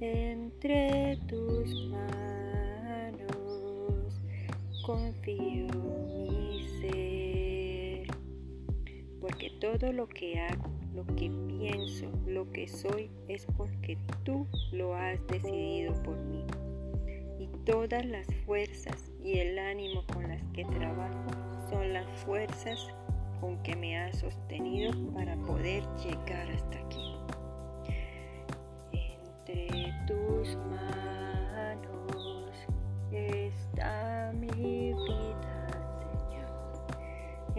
entre tus manos confío mi ser, porque todo lo que hago, lo que pienso, lo que soy es porque tú lo has decidido por mí. Y todas las fuerzas y el ánimo con las que trabajo son las fuerzas con que me has sostenido para poder llegar hasta aquí.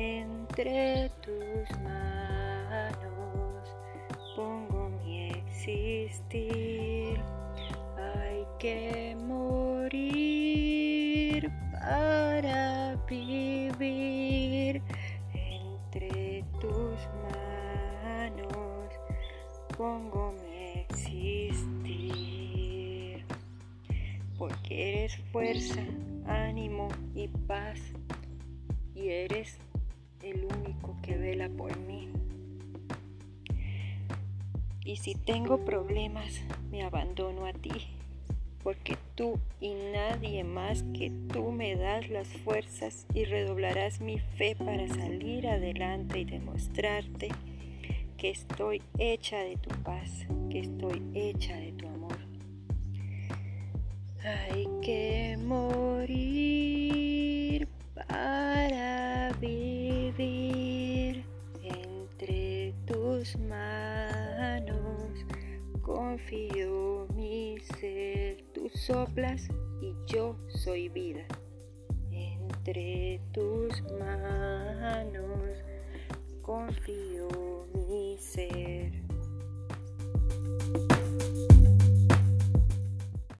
Entre tus manos pongo mi existir. Hay que morir para vivir entre tus manos. Pongo mi existir. Porque eres fuerza, ánimo y paz. Y eres el único que vela por mí. Y si tengo problemas, me abandono a ti, porque tú y nadie más que tú me das las fuerzas y redoblarás mi fe para salir adelante y demostrarte que estoy hecha de tu paz, que estoy hecha de tu amor. Hay que morir tus manos. Confío mi ser, tú soplas y yo soy vida. Entre tus manos confío mi ser.